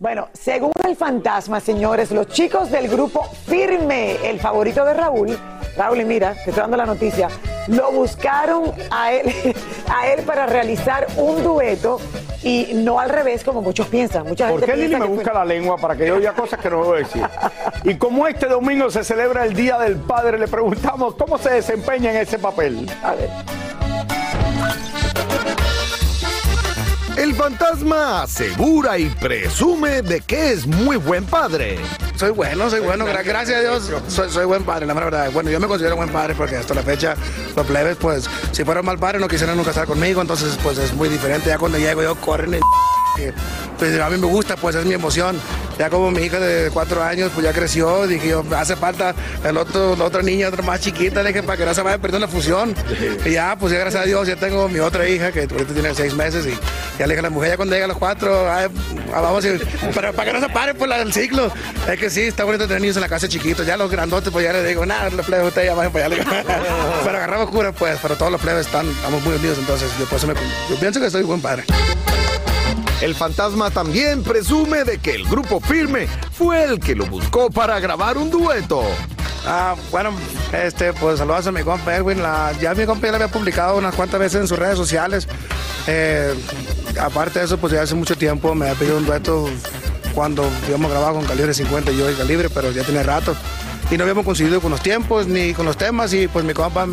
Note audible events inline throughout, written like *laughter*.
Bueno, según el fantasma, señores, los chicos del grupo Firme, el favorito de Raúl, Raúl, y mira, te estoy dando la noticia, lo buscaron a él, *laughs* a él para realizar un dueto y no al revés como muchos piensan. Mucha ¿Por gente qué Lili me busca fue- la lengua para que yo diga cosas que no debo decir? Y como este domingo se celebra el Día del Padre, le preguntamos cómo se desempeña en ese papel. A ver. El fantasma asegura y presume de que es muy buen padre. Soy bueno, soy bueno, gra- gracias a Dios, soy, buen padre, la verdad. Bueno, yo me considero buen padre porque hasta la fecha los plebes, pues, si fueran mal padre no quisieran nunca estar conmigo, entonces, pues, es muy diferente. Ya cuando llego yo corren y que, pues, a mí me gusta, pues, es mi emoción. Ya como mi hija de cuatro años, pues, ya creció, dije yo, hace falta el otro, la otra niña, otra más chiquita, le dije, para que no se vaya perdiendo la fusión. Y ya, pues, ya gracias a Dios, ya tengo mi otra hija, que ahorita tiene seis meses, y ya le dije a la mujer, ya cuando llega a los cuatro, ay, vamos, a ir, para, para que no se pare, pues, la- el ciclo. Es que sí, está bonito tener niños en la casa chiquitos. Ya los grandotes, pues ya les digo, nada, los plebes, ustedes ya vayan para allá. *laughs* Pero agarramos cura, pues, pero todos los plebes están, estamos muy unidos, entonces yo, por eso me, yo pienso que soy buen padre. El fantasma también presume de que el grupo firme fue el que lo buscó para grabar un dueto. Ah, bueno, este, pues saludos a mi compa Edwin. Ya mi compa ya la había publicado unas cuantas veces en sus redes sociales. Eh, aparte de eso, pues ya hace mucho tiempo me había pedido un dueto cuando habíamos grabado con Calibre 50 y yo el Calibre, pero ya tiene rato. Y no habíamos coincidido con los tiempos ni con los temas y pues mi compa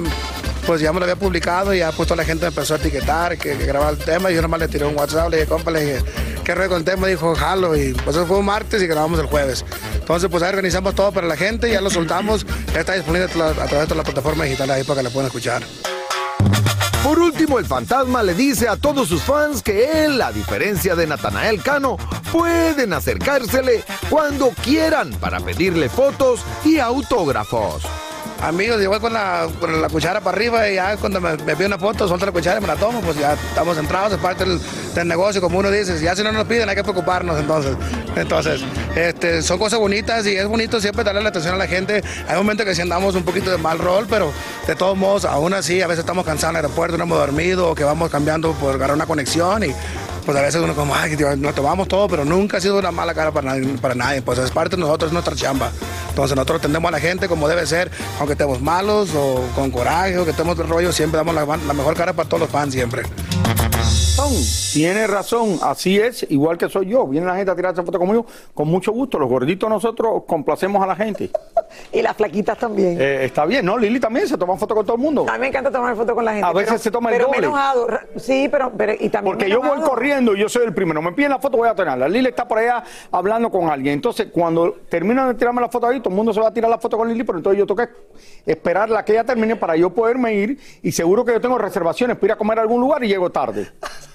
pues ya me lo había publicado y ya pues toda la gente empezó a etiquetar que, que grababa el tema y yo nomás le tiré un WhatsApp, le dije, compa, le dije, ¿qué rollo con el tema? Dijo, jalo y pues eso fue un martes y grabamos el jueves. Entonces pues ahí organizamos todo para la gente, ya lo soltamos, ya está disponible a tra- a través de todas las plataformas digitales ahí para que la puedan escuchar. Por último, el fantasma le dice a todos sus fans que él, a diferencia de Natanael Cano, pueden acercársele cuando quieran para pedirle fotos y autógrafos. Amigos, yo voy con la, con la cuchara para arriba y ya cuando me, me una foto, suelto la cuchara y me la tomo, pues ya estamos entrados, es parte del, del negocio, como uno dice, ya si no nos piden hay que preocuparnos entonces. Entonces, este, son cosas bonitas y es bonito siempre darle la atención a la gente. Hay momentos que sí andamos un poquito de mal rol, pero de todos modos, aún así, a veces estamos cansados en el aeropuerto, no hemos dormido, o que vamos cambiando por agarrar una conexión y pues a veces uno como, ay, nos tomamos todo, pero nunca ha sido una mala cara para nadie, para nadie. Pues es parte de nosotros, es nuestra chamba. Entonces nosotros atendemos a la gente como debe ser, aunque estemos malos o con coraje o que estemos de rollo, siempre damos la mejor cara para todos los fans siempre. Son, tiene razón, así es, igual que soy yo. Viene la gente a tirarse foto conmigo, con mucho gusto. Los gorditos nosotros complacemos a la gente. Y las flaquitas también. Eh, está bien, ¿no? Lili también se toma foto con todo el mundo. A mí me encanta tomar fotos con la gente. A veces pero- se toma el pero me doble. enojado. Sí, pero, pero y también Porque me yo voy corriendo y yo soy el primero. Me piden la foto, voy a tenerla. Lili está por allá hablando con alguien. Entonces, cuando terminan de tirarme la foto ahí, todo el mundo se va a tirar la foto con Lili, pero entonces yo tengo que esperar la que ella termine para yo poderme ir. Y seguro que yo tengo reservaciones para ir a comer a algún lugar y llego tarde. *laughs*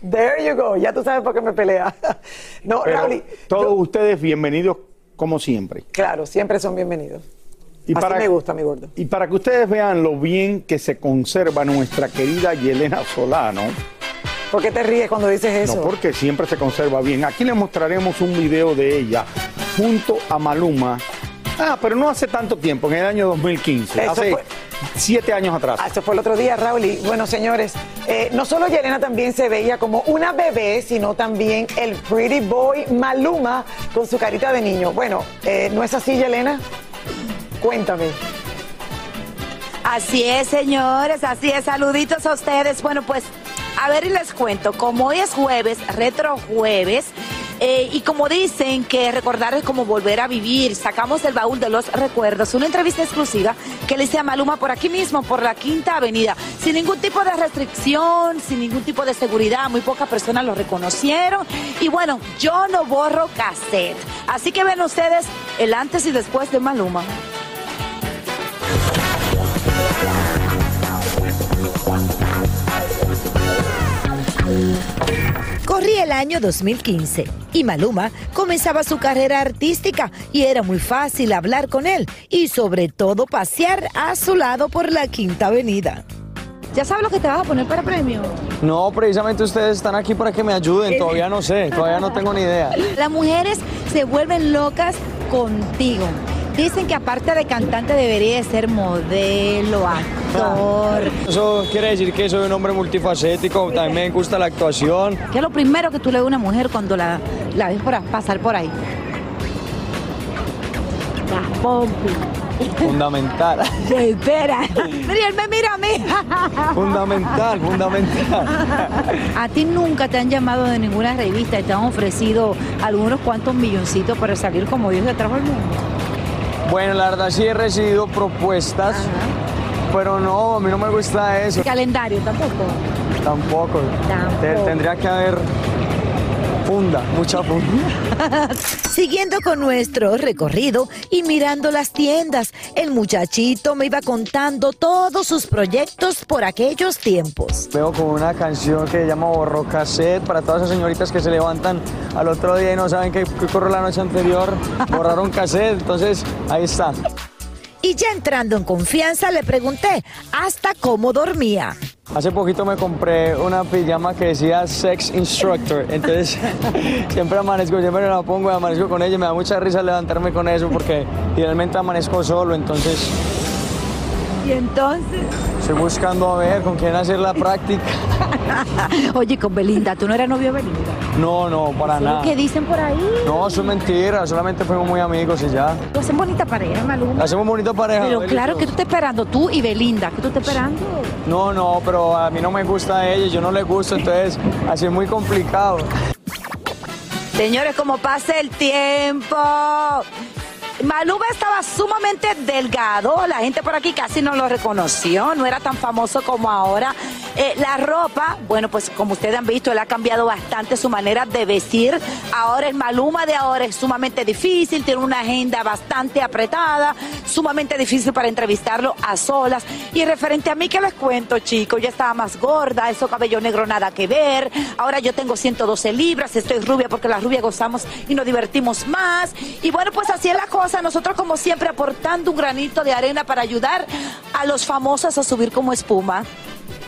There you go. Ya tú sabes por qué me pelea. *laughs* No, Pero Raúl, todos yo- ustedes bienvenidos como siempre. claro, siempre son bienvenidos. Y Así para- me gusta, mi gordo. Y para que ustedes vean lo bien que se conserva nuestra querida Yelena Solano, ¿Por qué te ríes cuando dices eso? no porque siempre se conserva bien, aquí les mostraremos un video de ella junto a Maluma. Ah, pero no hace tanto tiempo, en el año 2015, Eso hace fue- siete años atrás. Ah, eso fue el otro día, Raúl. Y bueno, señores, eh, no solo Yelena también se veía como una bebé, sino también el pretty boy Maluma con su carita de niño. Bueno, eh, ¿no es así, Yelena? Cuéntame. Así es, señores, así es. Saluditos a ustedes. Bueno, pues, a ver y les cuento. Como hoy es jueves, retro jueves, eh, y como dicen que recordar es como volver a vivir, sacamos del baúl de los recuerdos una entrevista exclusiva que le hice a Maluma por aquí mismo, por la Quinta Avenida, sin ningún tipo de restricción, sin ningún tipo de seguridad. Muy pocas personas lo reconocieron. Y bueno, yo no borro cassette. Así que ven ustedes el antes y después de Maluma. Corría el año 2015 y Maluma comenzaba su carrera artística y era muy fácil hablar con él y sobre todo pasear a su lado por la Quinta Avenida. ¿Ya sabes lo que te vas a poner para premio? No, precisamente ustedes están aquí para que me ayuden. Todavía no sé, todavía no tengo ni idea. Las mujeres se vuelven locas contigo. Dicen que aparte de cantante debería de ser modelo, actor. Eso quiere decir que soy un hombre multifacético, también me gusta la actuación. ¿Qué es lo primero que tú le ves a una mujer cuando la, la ves por pasar por ahí? Las pompis. Fundamental, *laughs* Espera. Él me mira a mí. fundamental, fundamental. A ti nunca te han llamado de ninguna revista y te han ofrecido algunos cuantos milloncitos para salir como Dios te trajo al mundo. Bueno, la verdad sí he recibido propuestas, pero no, a mí no me gusta eso. Calendario tampoco. Tampoco. Tampoco. Te- tendría que haber funda, mucha funda. *laughs* Siguiendo con nuestro recorrido y mirando las tiendas, el muchachito me iba contando todos sus proyectos por aquellos tiempos. Veo con una canción que se llama Borro Cassette para todas esas señoritas que se levantan al otro día y no saben qué, qué ocurrió la noche anterior. *laughs* Borraron cassette, entonces ahí está. Y ya entrando en confianza le pregunté hasta cómo dormía. Hace poquito me compré una pijama que decía Sex Instructor, entonces *laughs* siempre amanezco, siempre me la pongo y amanezco con ella y me da mucha risa levantarme con eso porque idealmente amanezco solo, entonces Y entonces, estoy buscando a ver con quién hacer la práctica. *laughs* oye, con Belinda, ¿tú no eras novio de Belinda? No, no, para es nada. que dicen por ahí. No, eso es mentira, solamente fuimos muy amigos y ya. Tú hacen bonita pareja, Maluma. Hacemos bonita pareja. Pero claro, que tú estás esperando? Tú y Belinda, ¿qué tú estás esperando? No, no, pero a mí no me gusta a ella, yo no le gusto, entonces así es muy complicado. Señores, como pasa el tiempo. Maluma estaba sumamente delgado, la gente por aquí casi no lo reconoció, no era tan famoso como ahora. Eh, la ropa, bueno, pues como ustedes han visto, él ha cambiado bastante su manera de vestir. Ahora el Maluma de ahora es sumamente difícil, tiene una agenda bastante apretada, sumamente difícil para entrevistarlo a solas. Y referente a mí, ¿qué les cuento, chicos? Yo estaba más gorda, eso cabello negro nada que ver. Ahora yo tengo 112 libras, estoy rubia porque las rubias gozamos y nos divertimos más. Y bueno, pues así es la cosa. Nosotros, como siempre, aportando un granito de arena para ayudar a los famosos a subir como espuma.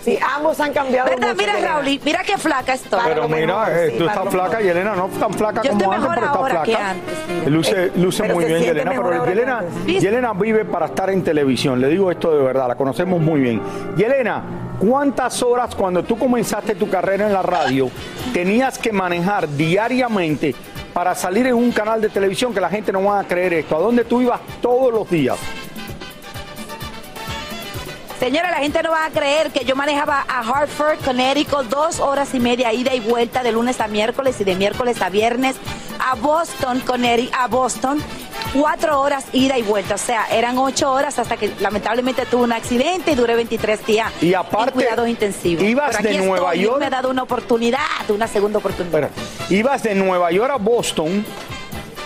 Sí, ambos han cambiado ¿Verdad? mucho, Mira. Raúl, mira qué flaca estoy. Pero mira, mejor, eh, sí, tú estás flaca, mejor. Yelena, no tan flaca Yo como antes, mejor pero está ahora que flaca. antes, sí. Luce, luce Pero muy bien, Yelena, pero Yelena. Yelena vive para estar en televisión, le digo esto de verdad, la conocemos muy bien. Yelena, ¿cuántas horas cuando tú comenzaste tu carrera en la radio tenías que manejar diariamente para salir en un canal de televisión que la gente no va a creer esto? ¿A dónde tú ibas todos los días? Señora, la gente no va a creer que yo manejaba a Hartford, Connecticut, dos horas y media ida y vuelta de lunes a miércoles y de miércoles a viernes a Boston, Connecticut, a Boston, cuatro horas ida y vuelta. O sea, eran ocho horas hasta que lamentablemente tuve un accidente y duré 23 días Y aparte, en cuidados intensivos. ibas Pero aquí de Nueva estoy, York- me ha dado una oportunidad, una segunda oportunidad. Espera, ibas de Nueva York a Boston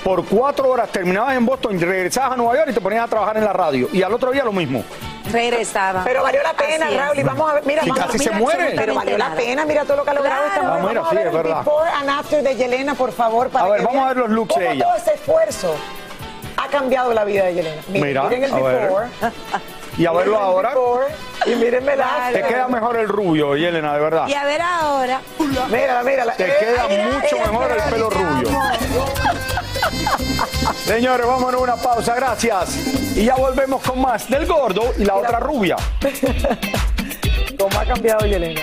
por cuatro horas, terminabas en Boston, regresabas a Nueva York y te ponías a trabajar en la radio. Y al otro día lo mismo. regresaba. Pero valió la pena. Raúl. Y vamos a ver, mira, Sí, vamos- casi se mira, muere. Pero valió la pena, mira todo lo que ha logrado esta mujer. Ah, mira, Vamos sí, a ver es el verdad. before and after de Yelena, por favor. Para A ver, que vamos a ver los looks de ella. todo ese esfuerzo cambiado la vida de Yelena. Miren, Mira, miren el a ver. before. *laughs* Y a verlo miren ahora. before, Y mírenme la. Te queda mejor el rubio, Yelena, de verdad. Y a ver ahora. Mírala, mírala. Te Eh, queda mucho mejor el pelo rubio. Señores, vámonos a una pausa, gracias. Y ya volvemos con más del gordo y la otra rubia. *laughs* ¿Cómo ha cambiado Yelena?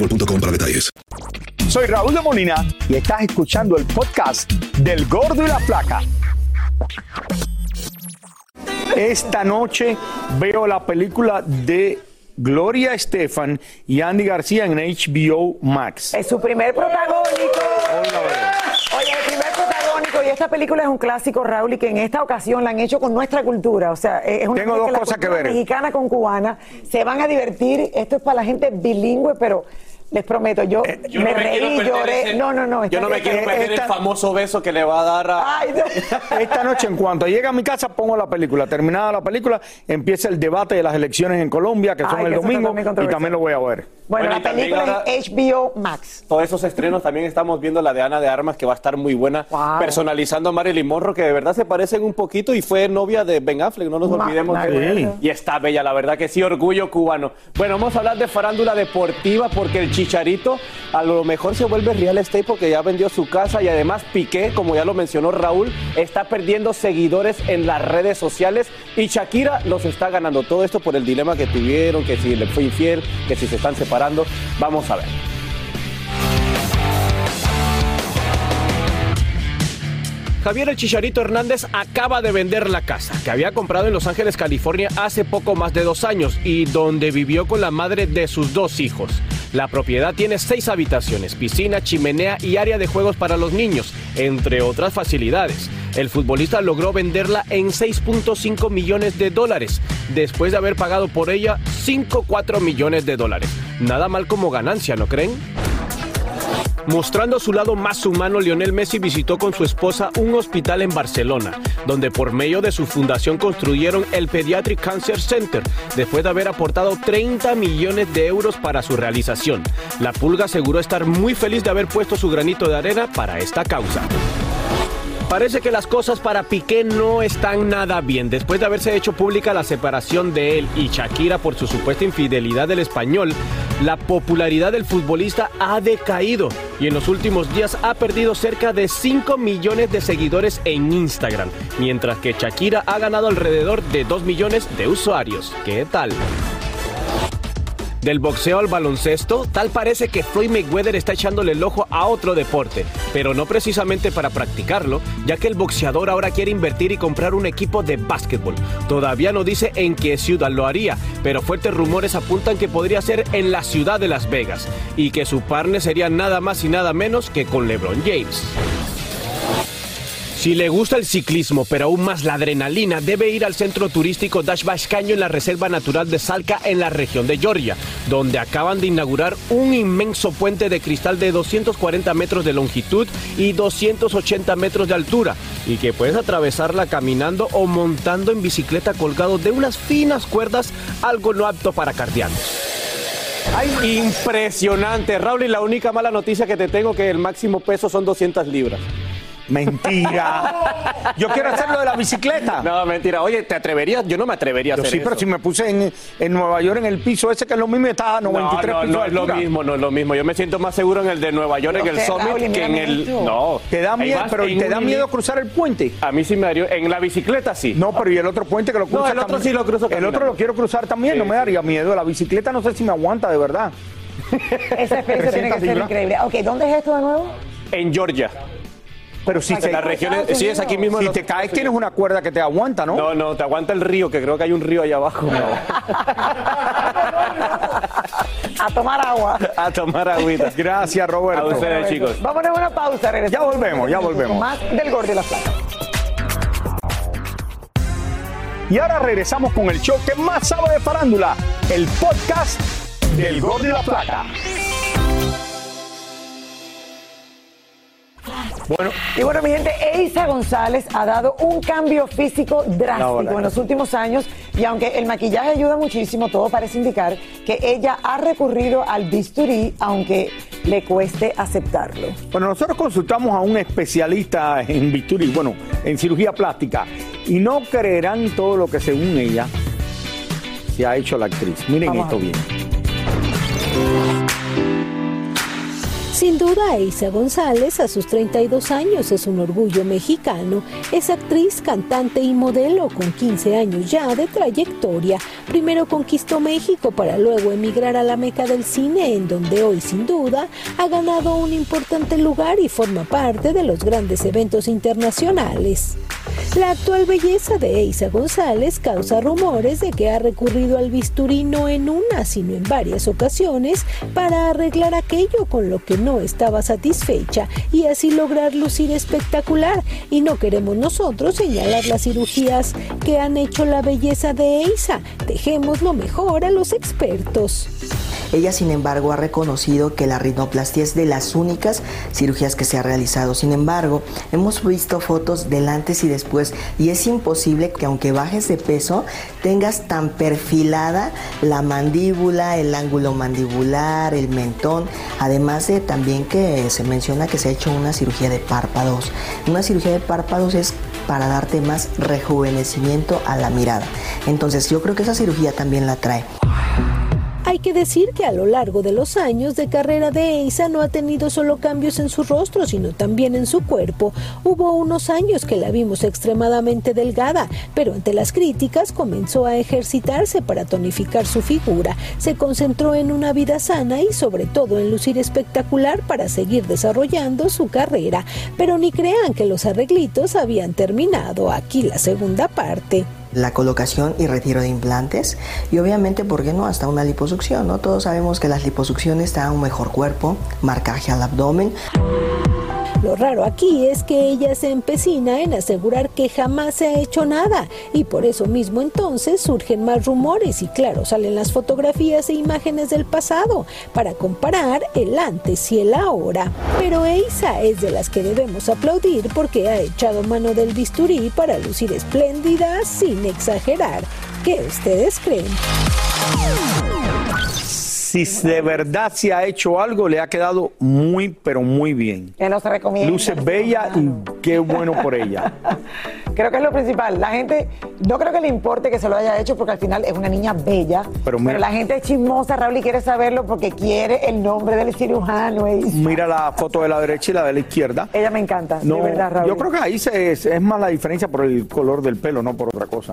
boostmobile.com para detalles. Soy Raúl de Molina y estás escuchando el podcast del Gordo y la Flaca. Esta noche veo la película de Gloria Estefan y Andy García en HBO Max. Es su primer protagónico. Oye, el primer protagónico y esta película es un clásico, Raúl, y que en esta ocasión la han hecho con nuestra cultura. O sea, es una Tengo cosa dos la cosas que cultura ver. Mexicana con cubana. Se van a divertir. Esto es para la gente bilingüe, pero les prometo, yo, Yo me no me reí, lloré. ese- No, no, no. Yo no me quiero perder esta- el famoso beso que le va a dar a. Ay, no. *laughs* Esta noche, en cuanto llegue a mi casa, pongo la película. Terminada la película, empieza el debate de las elecciones en Colombia, que son Ay, el que domingo, y también lo voy a ver. Bueno, la película es HBO Max. Todos esos estrenos también estamos viendo la de Ana de Armas, que va a estar muy buena, Wow. personalizando a Marilyn Monroe, que de verdad se parecen un poquito y fue novia de Ben Affleck, no nos Ma- olvidemos me de. Y está bella, la verdad que sí, orgullo cubano. Bueno, vamos a hablar de farándula deportiva porque el Chicharito a lo mejor se vuelve real estate porque ya vendió su casa y además Piqué, como ya lo mencionó Raúl, está perdiendo seguidores en las redes sociales y Shakira los está ganando. Todo esto por el dilema que tuvieron, que si le fue infiel, que si se están separando. Vamos a ver. Javier El Chicharito Hernández acaba de vender la casa que había comprado en Los Ángeles, California hace poco más de dos años y donde vivió con la madre de sus dos hijos. La propiedad tiene seis habitaciones, piscina, chimenea y área de juegos para los niños, entre otras facilidades. El futbolista logró venderla en 6.5 millones de dólares, después de haber pagado por ella 5,4 millones de dólares. Nada mal como ganancia, ¿no creen? Mostrando su lado más humano, Lionel Messi visitó con su esposa un hospital en Barcelona, donde por medio de su fundación construyeron el Pediatric Cancer Center, después de haber aportado 30 millones de euros para su realización. La Pulga aseguró estar muy feliz de haber puesto su granito de arena para esta causa. Parece que las cosas para Piqué no están nada bien. Después de haberse hecho pública la separación de él y Shakira por su supuesta infidelidad del español, la popularidad del futbolista ha decaído y en los últimos días ha perdido cerca de 5 millones de seguidores en Instagram, mientras que Shakira ha ganado alrededor de 2 millones de usuarios. ¿Qué tal? Del boxeo al baloncesto, tal parece que Floyd Mayweather está echándole el ojo a otro deporte, pero no precisamente para practicarlo, ya que el boxeador ahora quiere invertir y comprar un equipo de básquetbol. Todavía no dice en qué ciudad lo haría, pero fuertes rumores apuntan que podría ser en la ciudad de Las Vegas y que su partner sería nada más y nada menos que con LeBron James. Si le gusta el ciclismo, pero aún más la adrenalina, debe ir al centro turístico Dash Caño en la Reserva Natural de Salca en la región de Georgia, donde acaban de inaugurar un inmenso puente de cristal de 240 metros de longitud y 280 metros de altura. y que puedes atravesarla caminando o montando en bicicleta colgado de unas finas cuerdas, algo no apto para cardianos. Ay, impresionante, Raúl, y la única mala noticia que te tengo que el máximo peso son 200 libras. Mentira. Yo quiero hacer lo de la bicicleta. No, mentira. Oye, ¿te atreverías? Yo no me atrevería a Yo hacer sí, eso. pero si me puse en, en Nueva York en el piso ese que es lo mismo, estaba a 93 no, no, pisos no de es lo altura. mismo, no es lo mismo. Yo me siento más seguro en el de Nueva York, en el Summit, que en el... No. ¿Te da miedo, pero te da miedo cruzar el puente? A mí sí me daría... En la bicicleta sí. No, pero y el otro puente que lo No, cruza el otro también? sí lo cruzo El caminando. otro lo quiero cruzar también, no me daría miedo. La bicicleta no sé si me aguanta de verdad. Esa experiencia tiene que 300 ser increíble. Ok, ¿dónde es esto de nuevo? En Georgia. Pero si se, las regiones- sí, es aquí mismo Si los te caes tienes una cuerda que te aguanta, ¿no? No, no, te aguanta el río, que creo que hay un río allá abajo. A tomar agua. a tomar agüita. Gracias, Roberto. A ustedes, chicos. Vámonos a una pausa, regresamos. Ya volvemos, ya volvemos. Más del Gordo y la Plata. Y ahora regresamos con el show que más sabe de farándula, el podcast del Gol de la Plata. Bueno, Y bueno, mi gente, Eisa González ha dado un cambio físico drástico en los últimos años y aunque el maquillaje ayuda muchísimo, todo parece indicar que ella ha recurrido al bisturí, aunque le cueste aceptarlo. bueno, nosotros consultamos a un especialista en bisturí, bueno, en cirugía plástica, y no creerán todo lo que según ella se ha hecho la actriz. Miren Vamos esto bien. Sin duda, Eisa González, a sus 32 años, es un orgullo mexicano. Es actriz, cantante y modelo con 15 años ya de trayectoria. Primero conquistó México para luego emigrar a la meca del cine, en donde hoy, sin duda, ha ganado un importante lugar y forma parte de los grandes eventos internacionales. La actual belleza de Eisa González causa rumores de que ha recurrido al bisturí no en una, sino en varias ocasiones para arreglar aquello con lo que no estaba satisfecha y así lograr lucir espectacular. Y no queremos nosotros señalar las cirugías que han hecho la belleza de Eisa. Dejémoslo mejor a los expertos. Ella, sin embargo, ha reconocido que la rinoplastia es de las únicas cirugías que se ha realizado. Sin embargo, hemos visto fotos del antes y después y es imposible que aunque bajes de peso, tengas tan perfilada la mandíbula, el ángulo mandibular, el mentón, además de también que se menciona que se ha hecho una cirugía de párpados. Una cirugía de párpados es para darte más rejuvenecimiento a la mirada. Entonces yo creo que esa cirugía también la trae. Hay que decir que a lo largo de los años de carrera de Eisa no ha tenido solo cambios en su rostro, sino también en su cuerpo. Hubo unos años que la vimos extremadamente delgada, pero ante las críticas comenzó a ejercitarse para tonificar su figura. Se concentró en una vida sana y sobre todo en lucir espectacular para seguir desarrollando su carrera. Pero ni crean que los arreglitos habían terminado. Aquí la segunda parte. La colocación y retiro de implantes y obviamente, ¿por qué no? Hasta una liposucción, ¿no? Todos sabemos que las liposucciones dan un mejor cuerpo, marcaje al abdomen. Lo raro aquí es que ella se empecina en asegurar que jamás se ha hecho nada y por eso mismo entonces surgen más rumores y claro salen las fotografías e imágenes del pasado para comparar el antes y el ahora. Pero Eisa es de las que debemos aplaudir porque ha echado mano del bisturí para lucir espléndida sin exagerar. ¿Qué ustedes creen? Si de verdad se ha hecho algo, le ha quedado muy, pero muy bien. Que nos recomienda. Luce bella y qué bueno por ella. *laughs* Creo que es lo principal. La gente, no creo que le importe que se lo haya hecho porque al final es una niña bella. Pero la gente es chismosa, Raúl, y quiere saberlo porque quiere el nombre del cirujano. Mira la foto de la derecha y la de la izquierda. Ella me encanta, No, de verdad, Raúl. yo creo que ahí se- es, es más la diferencia por el color del pelo, no por otra cosa.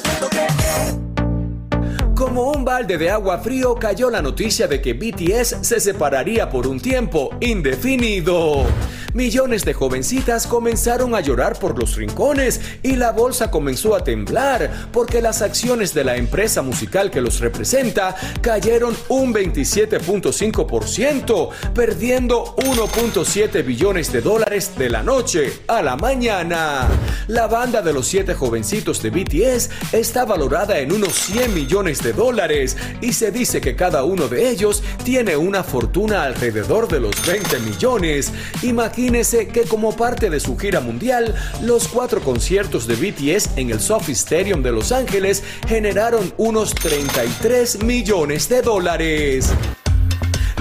Como un balde de agua frío cayó la noticia de que BTS se separaría por un tiempo indefinido. Millones de jovencitas comenzaron a llorar por los rincones y la bolsa comenzó a temblar porque las acciones de la empresa musical que los representa cayeron un 27.5%, perdiendo 1.7 billones de dólares de la noche a la mañana. La banda de los siete jovencitos de BTS está valorada en unos 100 millones de dólares y se dice que cada uno de ellos tiene una fortuna alrededor de los 20 millones. Imagínese que como parte de su gira mundial, los cuatro conciertos de BTS en el Sophie Stadium de Los Ángeles generaron unos 33 millones de dólares.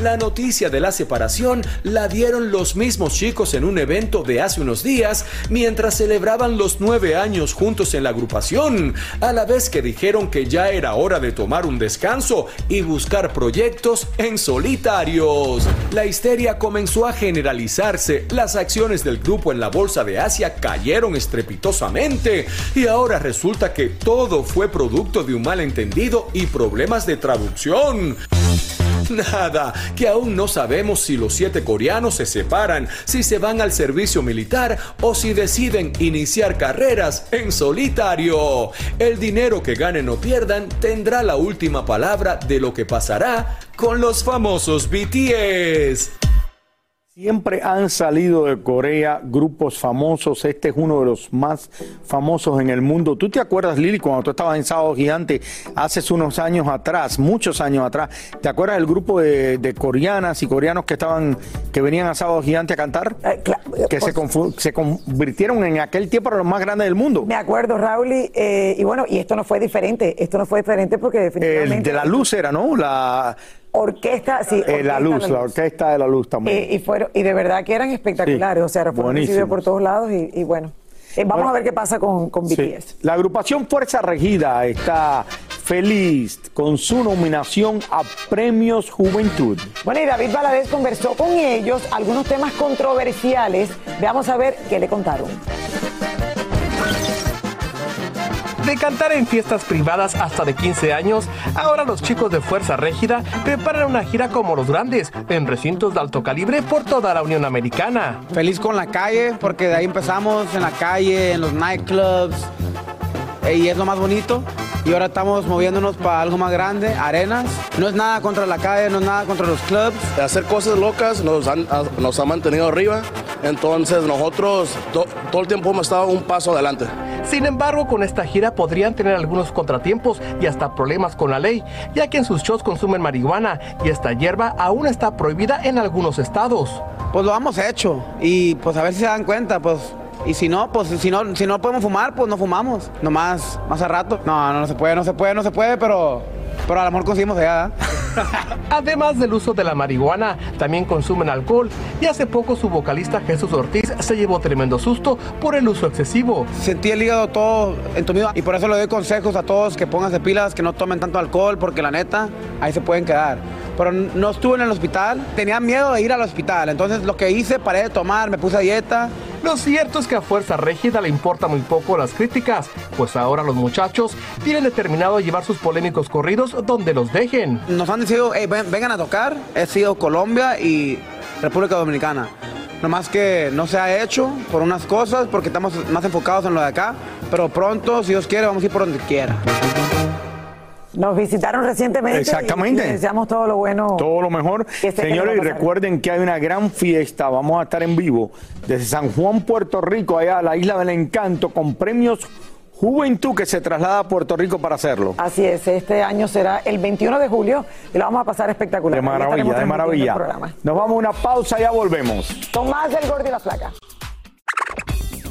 La noticia de la separación la dieron los mismos chicos en un evento de hace unos días mientras celebraban los nueve años juntos en la agrupación, a la vez que dijeron que ya era hora de tomar un descanso y buscar proyectos en solitarios. La histeria comenzó a generalizarse, las acciones del grupo en la bolsa de Asia cayeron estrepitosamente y ahora resulta que todo fue producto de un malentendido y problemas de traducción. Nada, que aún no sabemos si los siete coreanos se separan, si se van al servicio militar o si deciden iniciar carreras en solitario. El dinero que ganen o pierdan tendrá la última palabra de lo que pasará con los famosos BTS. Siempre han salido de Corea grupos famosos. Este es uno de los más famosos en el mundo. ¿Tú te acuerdas, Lili, cuando tú estabas en Sábado Gigante hace unos años atrás, muchos años atrás? ¿Te acuerdas del grupo de, de coreanas y coreanos que estaban, que venían a Sábado Gigante a cantar? que se, confu- se convirtieron en aquel tiempo en los más grandes del mundo. Me acuerdo, Raúl, y, eh, y bueno, y esto no fue diferente. Esto no fue diferente porque El definitivamente. de la luz era, ¿no? La, Orquesta, sí. eh, la orquesta luz, La la orquesta de la luz también. Y, fueron, y de verdad que eran espectaculares, Sí, o sea, fueron recibidos por todos lados y, y bueno. Eh, vamos Bueno, a ver qué pasa con, con Sí. BTS. La agrupación Fuerza Regida está feliz con su nominación a Premios Juventud. Bueno, y David Valadez conversó con ellos algunos temas controversiales. Veamos a ver qué le contaron. De cantar en fiestas privadas hasta de 15 años, ahora los chicos de Fuerza Régida preparan una gira como los grandes, en recintos de alto calibre por toda la Unión Americana. Feliz con la calle, porque de ahí empezamos en la calle, en los nightclubs, eh, y es lo más bonito. Y ahora estamos moviéndonos para algo más grande, arenas. No es nada contra la calle, no es nada contra los clubs. Hacer cosas locas nos, han- ha- nos ha mantenido arriba, entonces nosotros to- todo el tiempo hemos estado un paso adelante. Sin embargo, con esta gira podrían tener algunos contratiempos y hasta problemas con la ley, ya que en sus shows consumen marihuana y esta hierba aún está prohibida en algunos estados. Pues lo hemos hecho y pues a ver si se dan cuenta, pues. Y si no, pues si no, si no podemos fumar, pues no fumamos. Nomás, más a rato. No, no, no se puede, no se puede, no se puede, pero, pero a lo mejor conseguimos allá. ¿eh? *laughs* Además del uso de la marihuana, también consumen alcohol y hace poco su vocalista Jesús Ortiz se llevó tremendo susto por el uso excesivo. Sentí el hígado todo entumido y por eso le doy consejos a todos que pónganse pilas, que no tomen tanto alcohol, porque la neta, ahí se pueden quedar. Pero no estuve en el hospital, tenía miedo de ir al hospital, entonces lo que hice, paré de tomar, me puse a dieta. Lo cierto es que a Fuerza Régida le importa muy poco las críticas, pues ahora los muchachos tienen determinado llevar sus polémicos corridos donde los dejen. Nos han decidido, "Ey, ven- vengan a tocar, he sido Colombia y República Dominicana. Nomás que no se ha hecho por unas cosas, porque estamos más enfocados en lo de acá, pero pronto, si Dios quiere, vamos a ir por donde quiera. Nos visitaron recientemente. Exactamente. Y, les deseamos todo lo bueno. Todo lo mejor. Señores, y recuerden que hay una gran fiesta. Vamos a estar en vivo desde San Juan, Puerto Rico, allá a la Isla del Encanto, con premios Juventud que se traslada a Puerto Rico para hacerlo. Así es, este año será el 21 de julio y lo vamos a pasar espectacular. De maravilla, de maravilla. Nos vamos a una pausa y ya volvemos. Con más del Gordo y la Flaca.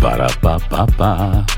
Para, pa, pa, pa.